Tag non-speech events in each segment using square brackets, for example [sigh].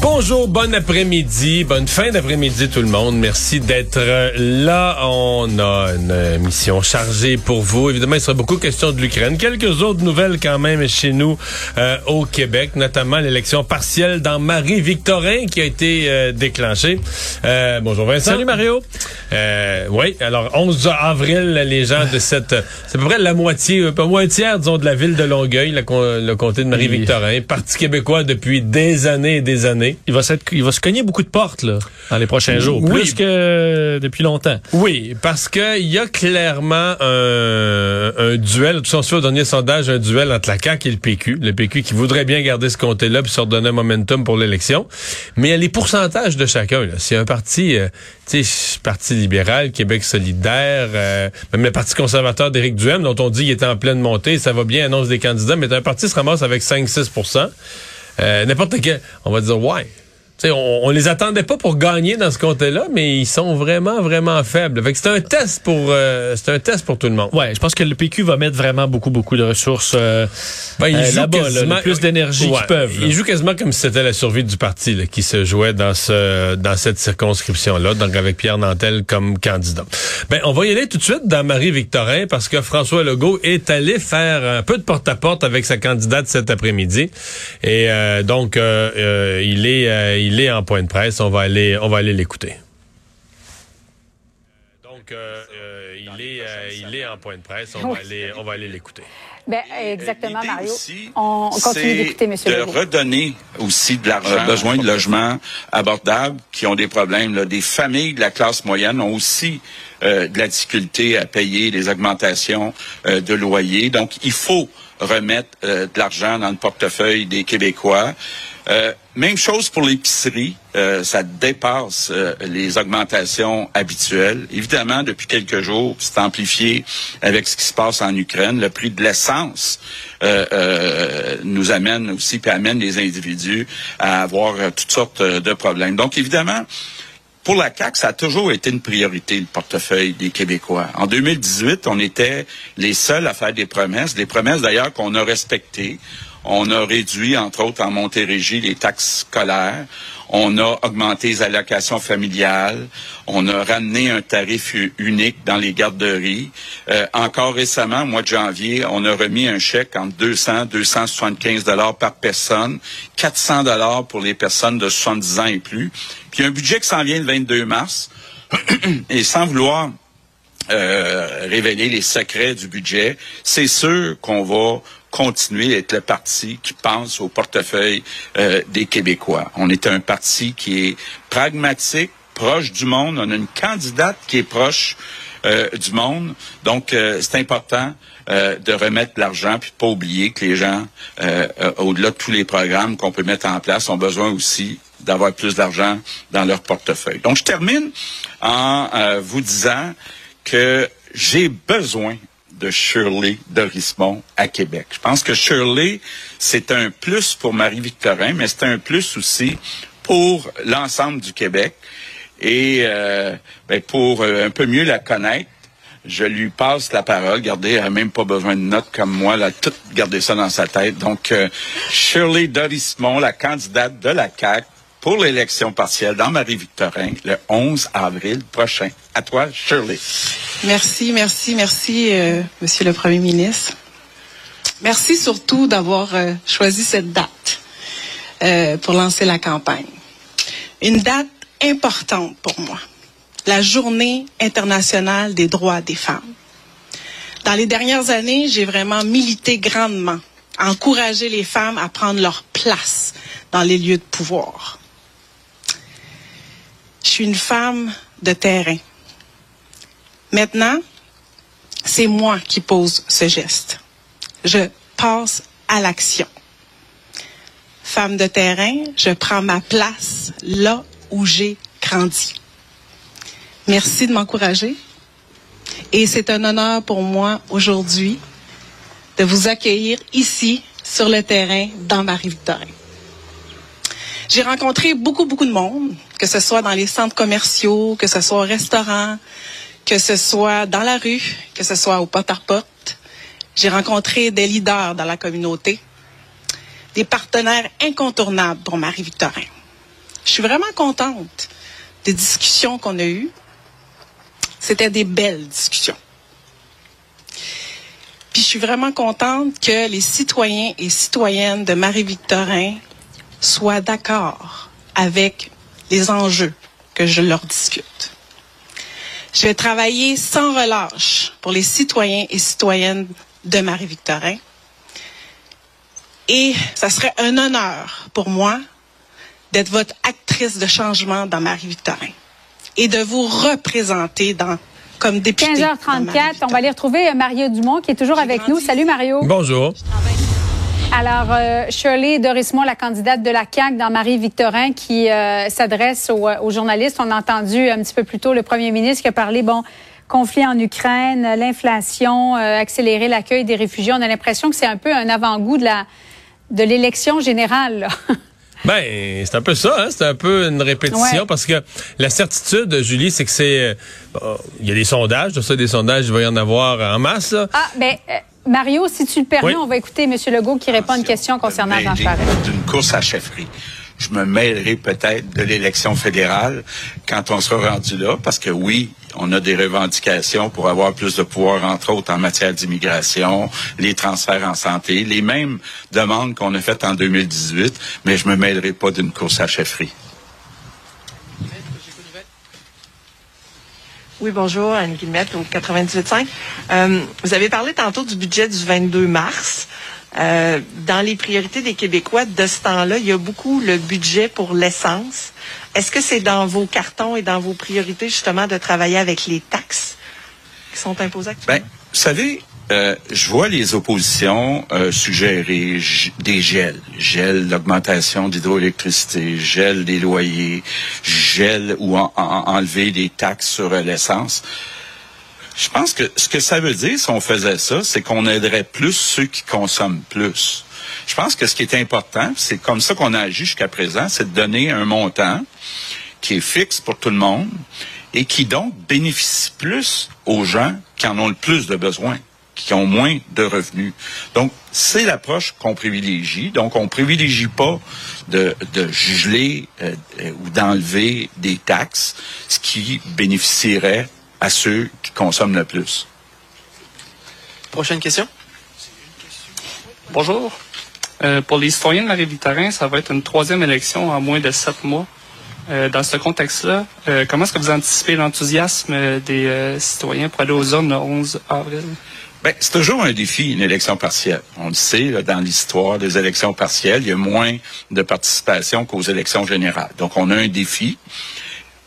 Bonjour, bon après-midi, bonne fin d'après-midi tout le monde. Merci d'être là. On a une mission chargée pour vous. Évidemment, il sera beaucoup question de l'Ukraine. Quelques autres nouvelles quand même chez nous euh, au Québec, notamment l'élection partielle dans Marie-Victorin qui a été euh, déclenchée. Euh, bonjour Vincent. Salut Mario. oui, alors 11 avril, les gens de cette... C'est à peu près la moitié, un peu moins tiers, disons, de la ville de Longueuil, le, le comté de Marie-Victorin. Parti québécois depuis des années et des années. Il va, il va se cogner beaucoup de portes là, dans les prochains jours, oui. plus que depuis longtemps. Oui, parce qu'il y a clairement un, un duel, tout se fait au dernier sondage, un duel entre la CAQ et le PQ. Le PQ qui voudrait bien garder ce comté-là puis se redonner un momentum pour l'élection. Mais il y a les pourcentages de chacun. C'est un parti, euh, tu sais, Parti libéral, Québec solidaire, euh, même le Parti conservateur d'Éric Duhem, dont on dit qu'il était en pleine montée, ça va bien, annonce des candidats, mais un parti se ramasse avec 5-6 euh, n'importe quel, on va dire ouais. On, on les attendait pas pour gagner dans ce comté-là, mais ils sont vraiment, vraiment faibles. Fait c'est un test pour euh, c'est un test pour tout le monde. Ouais, je pense que le PQ va mettre vraiment beaucoup, beaucoup de ressources euh, ben, ils là-bas, le plus d'énergie qu'ils peuvent. Ils jouent quasiment comme si c'était la survie du parti là, qui se jouait dans ce dans cette circonscription-là, donc avec Pierre Nantel comme candidat. Ben, on va y aller tout de suite dans Marie-Victorin parce que François Legault est allé faire un peu de porte-à-porte avec sa candidate cet après-midi. Et euh, donc, euh, euh, il est il est en point de presse. On va aller on va aller l'écouter. Donc, il est il est en point de presse. On va aller on va aller l'écouter. Ben, exactement, Mario. on continue d'écouter, M. de redonner aussi de l'argent, besoin de logements abordables qui ont des problèmes. Là. Des familles de la classe moyenne ont aussi euh, de la difficulté à payer les augmentations euh, de loyer. Donc, il faut remettre euh, de l'argent dans le portefeuille des Québécois. Même chose pour l'épicerie, ça dépasse les augmentations habituelles. Évidemment, depuis quelques jours, c'est amplifié avec ce qui se passe en Ukraine. Le prix de l'essence nous amène aussi, puis amène les individus à avoir toutes sortes de problèmes. Donc, évidemment, pour la CAQ, ça a toujours été une priorité, le portefeuille des Québécois. En 2018, on était les seuls à faire des promesses, des promesses d'ailleurs qu'on a respectées. On a réduit, entre autres, en Montérégie, les taxes scolaires. On a augmenté les allocations familiales. On a ramené un tarif unique dans les garderies. Euh, encore récemment, au mois de janvier, on a remis un chèque entre 200 275 dollars par personne, 400 dollars pour les personnes de 70 ans et plus. Puis un budget qui s'en vient le 22 mars. [clears throat] et sans vouloir euh, révéler les secrets du budget, c'est sûr qu'on va continuer à être le parti qui pense au portefeuille euh, des Québécois. On est un parti qui est pragmatique, proche du monde. On a une candidate qui est proche euh, du monde. Donc, euh, c'est important de remettre l'argent, puis pas oublier que les gens, au-delà de tous les programmes qu'on peut mettre en place, ont besoin aussi d'avoir plus d'argent dans leur portefeuille. Donc, je termine en vous disant que j'ai besoin de Shirley Dorismont à Québec. Je pense que Shirley, c'est un plus pour Marie-Victorin, mais c'est un plus aussi pour l'ensemble du Québec. Et euh, ben, pour euh, un peu mieux la connaître, je lui passe la parole. Gardez, elle n'a même pas besoin de notes comme moi. Elle a tout gardé ça dans sa tête. Donc, euh, Shirley Dorismont, la candidate de la CAQ, pour l'élection partielle dans Marie-Victorin le 11 avril prochain. À toi, Shirley. Merci, merci, merci, euh, Monsieur le Premier ministre. Merci surtout d'avoir euh, choisi cette date euh, pour lancer la campagne. Une date importante pour moi, la Journée internationale des droits des femmes. Dans les dernières années, j'ai vraiment milité grandement, encouragé les femmes à prendre leur place dans les lieux de pouvoir. Suis une femme de terrain. Maintenant, c'est moi qui pose ce geste. Je passe à l'action. Femme de terrain, je prends ma place là où j'ai grandi. Merci de m'encourager. Et c'est un honneur pour moi aujourd'hui de vous accueillir ici, sur le terrain dans Marie-Victorin. J'ai rencontré beaucoup, beaucoup de monde, que ce soit dans les centres commerciaux, que ce soit au restaurant, que ce soit dans la rue, que ce soit au porte-à-porte. J'ai rencontré des leaders dans la communauté, des partenaires incontournables pour Marie-Victorin. Je suis vraiment contente des discussions qu'on a eues. C'était des belles discussions. Puis je suis vraiment contente que les citoyens et citoyennes de Marie-Victorin soient d'accord avec les enjeux que je leur discute. Je vais travailler sans relâche pour les citoyens et citoyennes de Marie-Victorin. Et ça serait un honneur pour moi d'être votre actrice de changement dans Marie-Victorin et de vous représenter dans comme députée. 15h34, on va aller retrouver Mario Dumont qui est toujours avec nous. Salut Mario. Bonjour. Alors, euh, Shirley Dorismont, la candidate de la CAQ dans Marie-Victorin, qui euh, s'adresse aux, aux, journalistes. On a entendu un petit peu plus tôt le premier ministre qui a parlé, bon, conflit en Ukraine, l'inflation, euh, accélérer l'accueil des réfugiés. On a l'impression que c'est un peu un avant-goût de la de l'élection générale. Là. [laughs] Ben, c'est un peu ça, hein? c'est un peu une répétition Ouais. parce que la certitude, Julie, c'est que c'est. euh, Il y a des sondages, de ça, des sondages, il va y en avoir en masse. Là. Ah, ben, euh, Mario, si tu le permets, Oui. on va écouter M. Legault qui répond à une question concernant Me Jean Charest. D'une course à chefferie. Je me mêlerai peut-être de l'élection fédérale quand on sera rendu là, parce que oui, on a des revendications pour avoir plus de pouvoir, entre autres en matière d'immigration, les transferts en santé, les mêmes demandes qu'on a faites en 2018, mais je me mêlerai pas d'une course à chefferie. Oui, bonjour, Anne Guillemette au 98.5. Euh, vous avez parlé tantôt du budget du 22 mars. Euh, dans les priorités des Québécois de ce temps-là, il y a beaucoup le budget pour l'essence. Est-ce que c'est dans vos cartons et dans vos priorités justement de travailler avec les taxes qui sont imposées actuellement? Ben, vous savez, euh, je vois les oppositions euh, suggérer des gels, gel l'augmentation d'hydroélectricité, gel des loyers, gel ou en- en- enlever des taxes sur euh, l'essence. Je pense que ce que ça veut dire si on faisait ça, c'est qu'on aiderait plus ceux qui consomment plus. Je pense que ce qui est important, c'est comme ça qu'on a agi jusqu'à présent, c'est de donner un montant qui est fixe pour tout le monde et qui donc bénéficie plus aux gens qui en ont le plus de besoin, qui ont moins de revenus. Donc, c'est l'approche qu'on privilégie. Donc, on privilégie pas de, de euh, euh, ou d'enlever des taxes, ce qui bénéficierait à ceux qui consomment le plus. Prochaine question. Bonjour. Euh, pour les citoyens de Marie-Victorin, ça va être une troisième élection en moins de sept mois. Euh, dans ce contexte-là, euh, comment est-ce que vous anticipez l'enthousiasme euh, des citoyens pour aller aux urnes le 11 avril? Ben, c'est toujours un défi, une élection partielle. On le sait, dans l'histoire des élections partielles, il y a moins de participation qu'aux élections générales. Donc, on a un défi.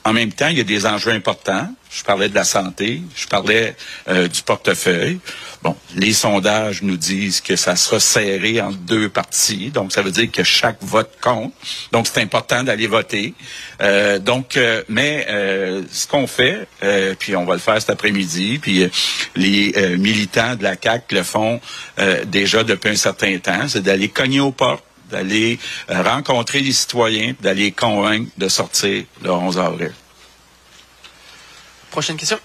En même temps, il y a des enjeux importants. Je parlais de la santé, je parlais euh, du portefeuille. Bon, les sondages nous disent que ça sera serré entre deux parties, donc ça veut dire que chaque vote compte. Donc c'est important d'aller voter. Euh, donc, euh, mais euh, ce qu'on fait, euh, puis on va le faire cet après-midi, puis euh, les militants de la CAC le font déjà depuis un certain temps, c'est d'aller cogner aux portes d'aller rencontrer les citoyens, d'aller convaincre de sortir le 11 avril. Prochaine question.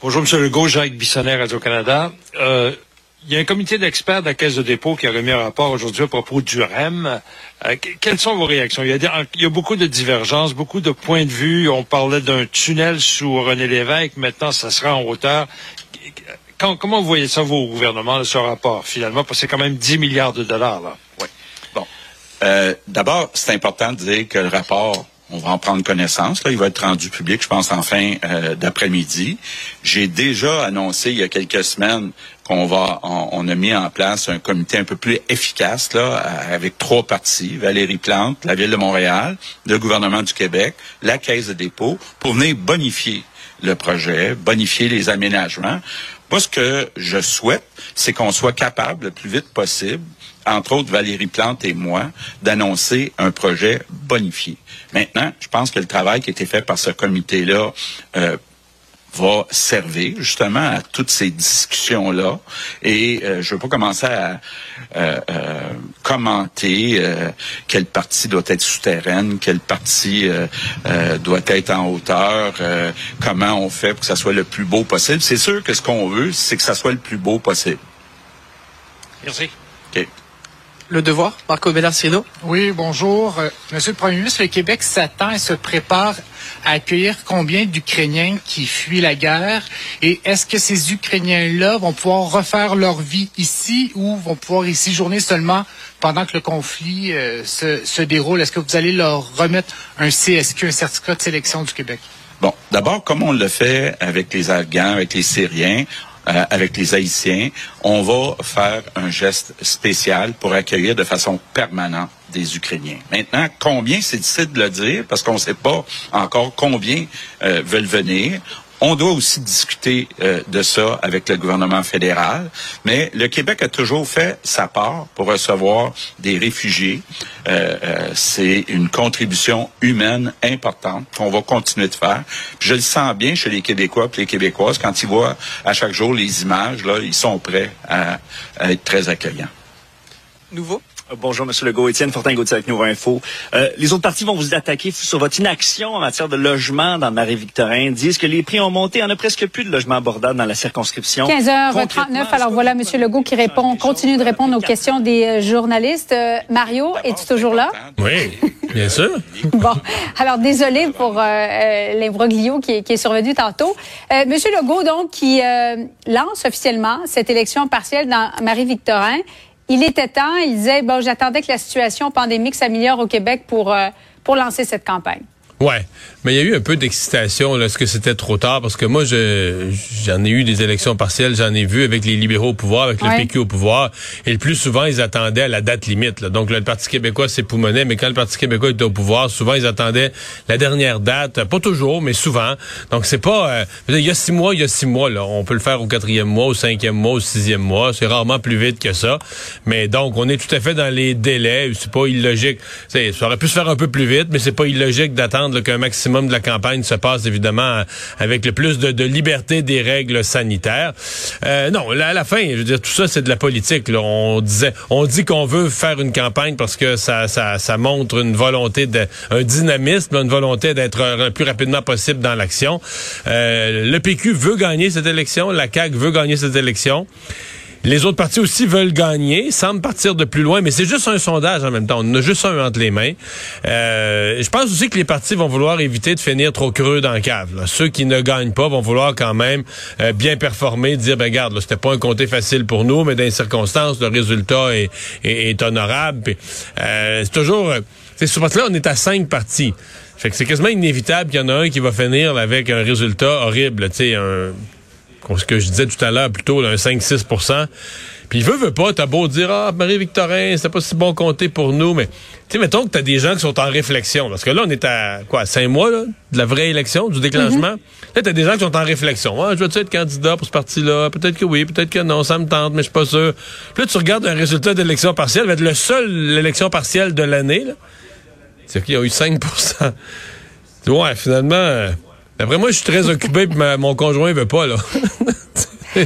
Bonjour, M. Legault, Jacques Bissonnet, Radio-Canada. Euh, il y a un comité d'experts de la Caisse de dépôt qui a remis un rapport aujourd'hui à propos du REM. Euh, que- quelles sont vos réactions? Il y, a des- il y a beaucoup de divergences, beaucoup de points de vue. On parlait d'un tunnel sous René Lévesque. Maintenant, ça sera en hauteur. Quand- comment vous voyez ça, vos gouvernements, là, ce rapport, finalement? Parce que c'est quand même 10 milliards de dollars, là. Oui. Bon. Euh, D'abord, c'est important de dire que le rapport, on va en prendre connaissance. Là, il va être rendu public, je pense, en fin euh, d'après-midi. J'ai déjà annoncé il y a quelques semaines qu'on va, on, a mis en place un comité un peu plus efficace là, avec trois parties Valérie Plante, la ville de Montréal, le gouvernement du Québec, la Caisse de dépôt, pour venir bonifier le projet, bonifier les aménagements. Moi, ce que je souhaite, c'est qu'on soit capable le plus vite possible, entre autres Valérie Plante et moi, d'annoncer un projet bonifié. Maintenant, je pense que le travail qui a été fait par ce comité-là euh, va servir justement à toutes ces discussions-là. Et euh, je ne veux pas commencer à euh, euh, commenter quelle partie doit être souterraine, quelle partie doit être en hauteur, comment on fait pour que ça soit le plus beau possible. C'est sûr que ce qu'on veut, c'est que ça soit le plus beau possible. Merci. OK. Le devoir, Marco Bellarcino. Oui, bonjour. Euh, Monsieur le Premier ministre, le Québec s'attend et se prépare à accueillir combien d'Ukrainiens qui fuient la guerre? Et est-ce que ces Ukrainiens-là vont pouvoir refaire leur vie ici ou vont pouvoir y séjourner seulement pendant que le conflit euh, se, se déroule? Est-ce que vous allez leur remettre un CSQ, un certificat de sélection du Québec? Bon, d'abord, comme on le fait avec les Afghans, avec les Syriens, euh, avec les Haïtiens, on va faire un geste spécial pour accueillir de façon permanente des Ukrainiens. Maintenant, combien c'est difficile de le dire parce qu'on ne sait pas encore combien euh, veulent venir. On doit aussi discuter euh, de ça avec le gouvernement fédéral, mais le Québec a toujours fait sa part pour recevoir des réfugiés. Euh, euh, c'est une contribution humaine importante qu'on va continuer de faire. je le sens bien chez les Québécois et les Québécoises quand ils voient à chaque jour les images, là, ils sont prêts à être très accueillants. Nouveau? Euh, bonjour, Monsieur Legault. Étienne Fortin-Gauthier avec Nouveau Info. Euh, les autres partis vont vous attaquer sur votre inaction en matière de logement dans Marie-Victorin. Disent que les prix ont monté. On a presque plus de logements abordables dans la circonscription. 15h39. Alors voilà Monsieur Legault qui répond, continue de répondre aux questions des euh, journalistes. Mario, es-tu toujours là? Oui, bien sûr. [laughs] bon. Alors désolé pour euh, l'imbroglio qui, qui, est survenu tantôt. Monsieur Legault, donc, qui lance officiellement cette élection partielle dans Marie-Victorin il était temps. Il disait, bon, j'attendais que la situation pandémique s'améliore au Québec pour, euh, lancer cette campagne. Ouais, mais il y a eu un peu d'excitation. Est-ce que c'était trop tard? Parce que moi, j'en ai eu des élections partielles, j'en ai vu avec les libéraux au pouvoir, avec le PQ au pouvoir. Et le plus souvent, ils attendaient à la date limite. Là. Donc, le Parti québécois s'époumonait, mais quand le Parti québécois était au pouvoir, souvent, ils attendaient la dernière date. Pas toujours, mais souvent. Donc, c'est pas... Euh, il y a six mois, il y a six mois. Là. On peut le faire au quatrième mois, au cinquième mois, au sixième mois. C'est rarement plus vite que ça. Mais donc, on est tout à fait dans les délais. C'est pas illogique. Ça aurait pu se faire un peu plus vite, mais c'est pas illogique d'attendre qu'un maximum de la campagne se passe évidemment avec le plus de, liberté des règles sanitaires. Euh, non, à la fin, je veux dire, tout ça, c'est de la politique. Là. On disait, on dit qu'on veut faire une campagne parce que ça, ça, ça montre une volonté, de, un dynamisme, une volonté d'être le plus rapidement possible dans l'action. Euh, le PQ veut gagner cette élection, la CAQ veut gagner cette élection. Les autres partis aussi veulent gagner, semblent partir de plus loin, mais c'est juste un sondage en même temps. On a juste un entre les mains. Euh, je pense aussi que les partis vont vouloir éviter de finir trop creux dans le cave. Ceux qui ne gagnent pas vont vouloir quand même euh, bien performer, dire, ben regarde, c'était pas un comté facile pour nous, mais dans les circonstances, le résultat est, honorable. Euh, c'est toujours... C'est ce là on est à cinq partis. Fait que c'est quasiment inévitable qu'il y en a un qui va finir avec un résultat horrible, tu sais, un ce que je disais tout à l'heure, plutôt un 5-6% Puis il veut, veut pas, t'as beau dire, ah, Marie-Victorin, c'est pas si bon compter pour nous, mais, tu sais, mettons que t'as des gens qui sont en réflexion, parce que là, on est à, quoi, cinq mois, là, de la vraie élection, du déclenchement. Mm-hmm. Là, t'as des gens qui sont en réflexion. Ah, je veux-tu être candidat pour ce parti-là? Peut-être que oui, peut-être que non, ça me tente, mais je suis pas sûr. Puis là, tu regardes un résultat d'élection partielle, va être le seul élection partielle de l'année, là. C'est qu'il y a eu 5% Ouais, finalement, euh, D'après moi, je suis très occupé puis mon conjoint veut pas, là. [laughs]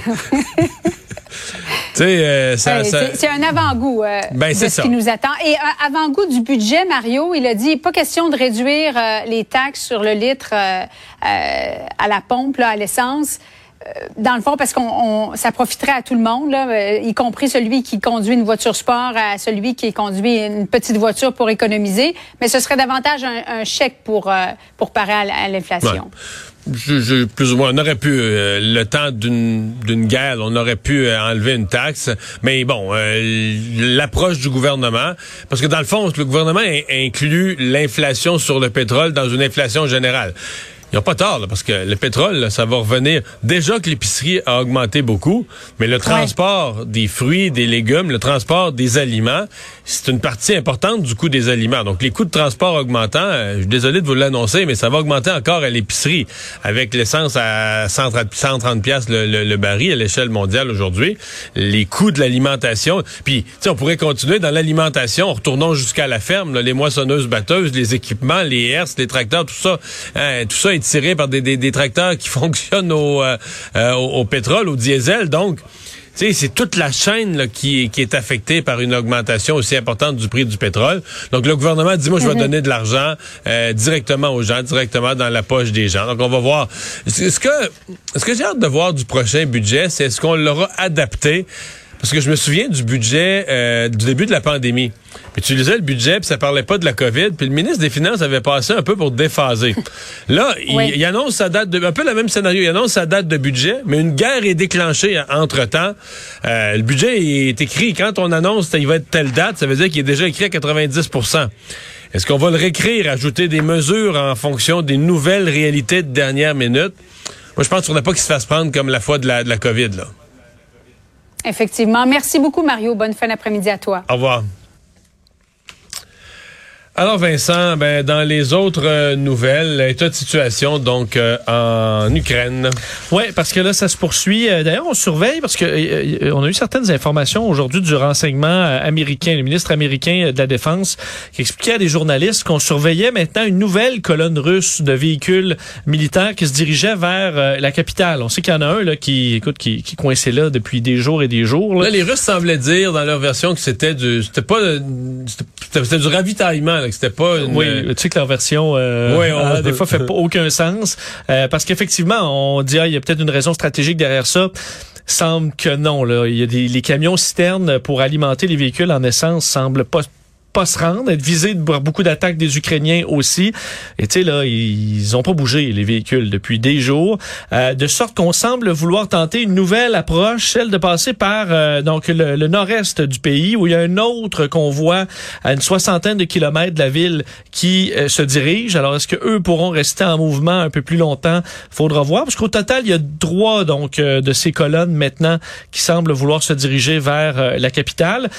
Euh, c'est un avant-goût euh, ben, de ce qui nous attend. Et un avant-goût du budget, Mario, il a dit pas question de réduire euh, les taxes sur le litre à la pompe, là, à l'essence. Euh, dans le fond, parce qu'on ça profiterait à tout le monde, là, euh, y compris celui qui conduit une voiture sport, à celui qui conduit une petite voiture pour économiser, mais ce serait davantage un, chèque pour euh, pour parer à, l'inflation. Je, plus ou moins, on aurait pu, le temps d'une guerre, on aurait pu enlever une taxe, mais bon, l'approche du gouvernement, parce que dans le fond, le gouvernement inclut l'inflation sur le pétrole dans une inflation générale. Ils n'ont pas tort, parce que le pétrole, ça va revenir. Déjà que l'épicerie a augmenté beaucoup, mais le transport des fruits, des légumes, le transport des aliments, c'est une partie importante du coût des aliments. Donc, les coûts de transport augmentant, euh, je suis désolé de vous l'annoncer, mais ça va augmenter encore à l'épicerie, avec l'essence à 130, 130 pièces le, le, baril à l'échelle mondiale aujourd'hui. Les coûts de l'alimentation, puis, tu sais, on pourrait continuer dans l'alimentation, retournons jusqu'à la ferme, les moissonneuses batteuses, les équipements, les herses, les tracteurs, tout ça, hein, tout ça est tiré par des, des, des tracteurs qui [laughs] fonctionnent au, euh, euh, au, au pétrole, au diesel. Donc, c'est toute la chaîne là, qui, qui est affectée par une augmentation aussi importante du prix du pétrole. Donc, le gouvernement dit, moi, je vais Mhm. donner de l'argent euh, directement aux gens, directement dans la poche des gens. Donc, on va voir. Ce que, ce que j'ai hâte de voir du prochain budget, c'est est-ce qu'on l'aura adapté parce que je me souviens du budget euh, du début de la pandémie. Puis tu lisais le budget, puis ça parlait pas de la COVID, puis le ministre des Finances avait passé un peu pour déphaser. [laughs] Là, il, Oui. il annonce sa date de... Un peu le même scénario, il annonce sa date de budget, mais une guerre est déclenchée entre-temps. Euh, le budget est écrit, quand on annonce qu'il va être telle date, ça veut dire qu'il est déjà écrit à 90% Est-ce qu'on va le réécrire, ajouter des mesures en fonction des nouvelles réalités de dernière minute? Moi, je pense ne faudrait pas qu'il se fasse prendre comme la fois de la, de la COVID, là. Effectivement. Merci beaucoup, Mario. Bonne fin d'après-midi à toi. Au revoir. Alors Vincent, ben, dans les autres euh, nouvelles, état de situation donc euh, en Ukraine? Oui, parce que là, ça se poursuit. Euh, D'ailleurs, on surveille parce que euh, euh, on a eu certaines informations aujourd'hui du renseignement euh, américain, le ministre américain euh, de la Défense, qui expliquait à des journalistes qu'on surveillait maintenant une nouvelle colonne russe de véhicules militaires qui se dirigeait vers euh, la capitale. On sait qu'il y en a un là qui, écoute, qui, qui coincé là depuis des jours et des jours. là. Là, les Russes semblaient dire dans leur version que c'était du, c'était pas, euh, c'était du ravitaillement, là, c'était pas. Une, Oui, tu sais que leur version, euh, Oui, [laughs] on- euh, des fois, fait pas aucun sens. Euh, parce qu'effectivement, on dit, ah, il y a peut-être une raison stratégique derrière ça. Semble que non. Là. Il y a des, les camions citernes pour alimenter les véhicules en essence semblent pas pas se rendre, être visés par beaucoup d'attaques des Ukrainiens aussi. Et tu sais, là, ils ont pas bougé, les véhicules, depuis des jours. Euh, de sorte qu'on semble vouloir tenter une nouvelle approche, celle de passer par euh, donc le, le nord-est du pays, où il y a un autre convoi à une soixantaine de kilomètres de la ville qui euh, se dirige. Alors, est-ce que eux pourront rester en mouvement un peu plus longtemps? Faudra voir, parce qu'au total, il y a trois donc euh, de ces colonnes maintenant qui semblent vouloir se diriger vers euh, la capitale.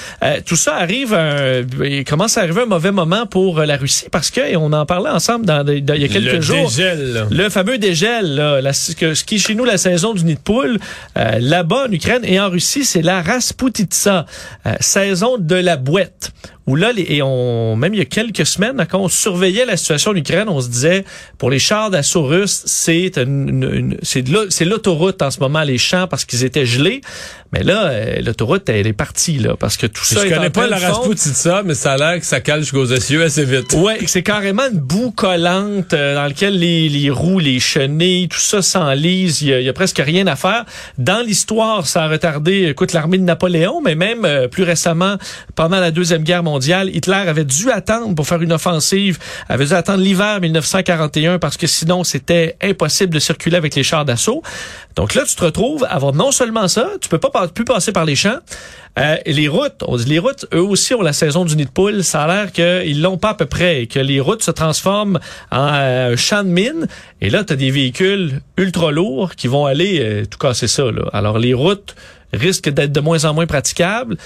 Tout ça arrive, à un- il commence à arriver un mauvais moment pour euh, la Russie parce que et on en parlait ensemble dans, des- dans- il y a quelques le jours. dégel. Le fameux dégel, là, la- ce qui est chez nous la saison du nid de poule, euh, là-bas en Ukraine et en Russie, c'est la Rasputitsa, euh, saison de la boîte. Où là, les- et on, même il y a quelques semaines, quand on surveillait la situation en Ukraine, on se disait, pour les chars d'assaut russes, c'est une, une- c'est de l'au- c'est l'autoroute en ce moment, les champs, parce qu'ils étaient gelés. Mais là, euh, l'autoroute, elle est partie, là, parce que tout ça Je est en connais pas la fonte. Rasputitsa, mais ça a l'air que ça cale jusqu'aux essieux assez vite. Ouais, c'est carrément une boue collante euh, dans laquelle les, les roues, les chenilles, tout ça s'enlise. Il y, y a presque rien à faire. Dans l'histoire, ça a retardé, écoute, l'armée de Napoléon, mais même euh, plus récemment, pendant la Deuxième Guerre mondiale, Hitler avait dû attendre pour faire une offensive, avait dû attendre l'hiver 1941 parce que sinon, c'était impossible de circuler avec les chars d'assaut. Donc là, tu te retrouves à avoir non seulement ça, tu peux pas plus passer par les champs, euh, les routes, on dit les routes, eux aussi ont la saison du nid de poule. Ça a l'air qu'ils l'ont pas à peu près que les routes se transforment en euh, champ de mine. Et là, tu as des véhicules ultra lourds qui vont aller euh, tout casser ça. Là. Alors, les routes risquent d'être de moins en moins praticables.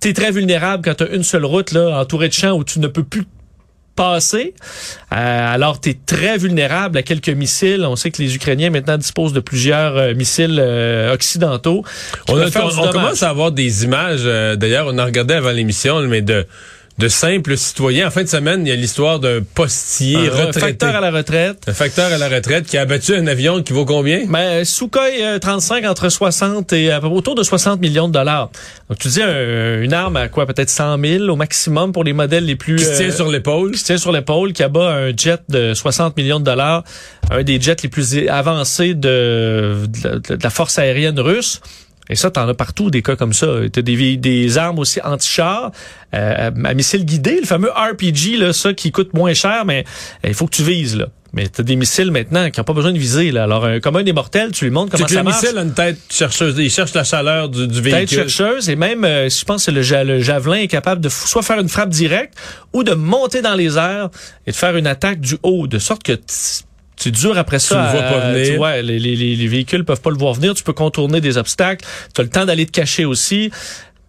Tu es très vulnérable quand tu as une seule route là, entourée de champs où tu ne peux plus passer. Euh, alors, tu es très vulnérable à quelques missiles. On sait que les Ukrainiens maintenant disposent de plusieurs euh, missiles euh, occidentaux. On, a- on- commence à avoir des images. euh, D'ailleurs, on a regardé avant l'émission, mais de de simples citoyens. En fin de semaine, il y a l'histoire d'un postier Un retraité. facteur à la retraite. Un facteur à la retraite qui a abattu un avion qui vaut combien? Ben, Sukhoi euh, 35 entre 60 et à peu autour de 60 millions de dollars. Donc, tu dis un- une arme à quoi? Peut-être 100 000 au maximum pour les modèles les plus... Qui se tient euh, sur l'épaule. qui se tient sur l'épaule, qui abat un jet de 60 millions de dollars, un des jets les plus avancés de, de la- de la force aérienne russe. Et ça, t'en as partout des cas comme ça. T'as des, des armes aussi anti-chars, euh, à missiles guidés, le fameux RPG, là, ça qui coûte moins cher, mais euh, il faut que tu vises là. Mais t'as des missiles maintenant qui n'ont pas besoin de viser. Là. Alors, un commun des mortels, tu lui montres comment que ça le marche. missile a une tête chercheuse. Il cherche la chaleur du, du Tête véhicule. chercheuse et même, euh, je pense que le, ja- le javelin est capable de soit faire une frappe directe ou de monter dans les airs et de faire une attaque du haut, de sorte que c'est dur après ça. le vois pas à- venir. tu vois, les, les- les véhicules peuvent pas le voir venir. Tu peux contourner des obstacles. Tu as le temps d'aller te cacher aussi.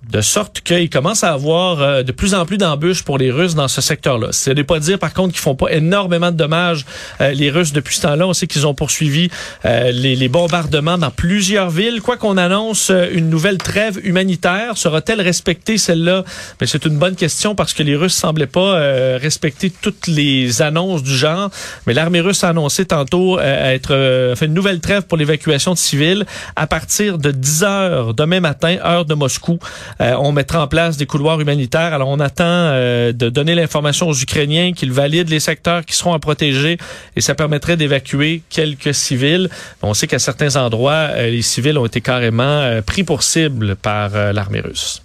De sorte qu'il commence à avoir euh, de plus en plus d'embûches pour les Russes dans ce secteur-là. Ce n'est pas dire, par contre, qu'ils font pas énormément de dommages, euh, les Russes, depuis ce temps-là. On sait qu'ils ont poursuivi euh, les, les, bombardements dans plusieurs villes. Quoi qu'on annonce une nouvelle trêve humanitaire, sera-t-elle respectée, celle-là? C'est une bonne question parce que les Russes semblaient pas respecter toutes les annonces du genre. Mais l'armée russe a annoncé tantôt être fait une nouvelle trêve pour l'évacuation de civils à partir de 10 heures demain matin, heure de Moscou. Euh, on mettra en place des couloirs humanitaires. Alors, on attend euh, de donner l'information aux Ukrainiens qu'ils valident les secteurs qui seront à protéger et ça permettrait d'évacuer quelques civils. On sait qu'à certains endroits, euh, les civils ont été carrément pris pour cible par l'armée russe.